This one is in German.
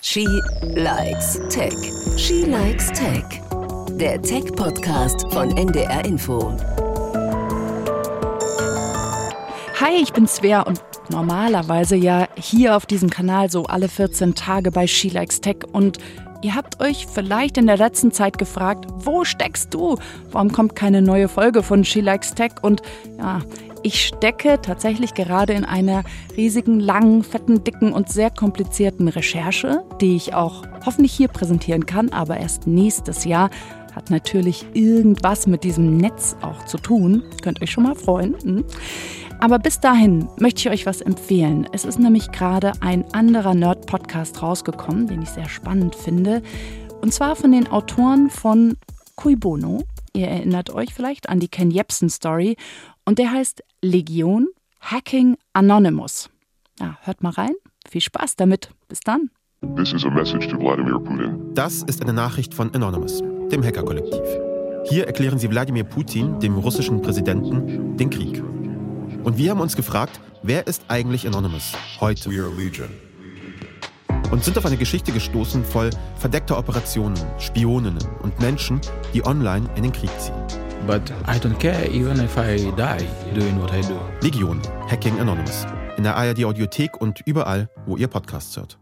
She likes Tech. She likes Tech. Der Tech-Podcast von NDR Info. Hi, ich bin Svea und normalerweise ja hier auf diesem Kanal so alle 14 Tage bei She Likes Tech und Ihr habt euch vielleicht in der letzten Zeit gefragt, wo steckst du? Warum kommt keine neue Folge von She Likes Tech? Und ja, ich stecke tatsächlich gerade in einer riesigen, langen, fetten, dicken und sehr komplizierten Recherche, die ich auch hoffentlich hier präsentieren kann, aber erst nächstes Jahr. Hat natürlich irgendwas mit diesem Netz auch zu tun. Könnt euch schon mal freuen. Aber bis dahin möchte ich euch was empfehlen. Es ist nämlich gerade ein anderer Nerd-Podcast rausgekommen, den ich sehr spannend finde. Und zwar von den Autoren von Cui Bono. Ihr erinnert euch vielleicht an die Ken Jebsen-Story. Und der heißt Legion Hacking Anonymous. Ja, hört mal rein. Viel Spaß damit. Bis dann. This is a message to Vladimir Putin. Das ist eine Nachricht von Anonymous, dem Hackerkollektiv. Hier erklären sie Wladimir Putin, dem russischen Präsidenten, den Krieg. Und wir haben uns gefragt, wer ist eigentlich Anonymous heute? We are Legion. Und sind auf eine Geschichte gestoßen voll verdeckter Operationen, Spioninnen und Menschen, die online in den Krieg ziehen. But I don't care even if I die doing what I do. Legion, Hacking Anonymous. In der ARD Audiothek und überall, wo ihr Podcasts hört.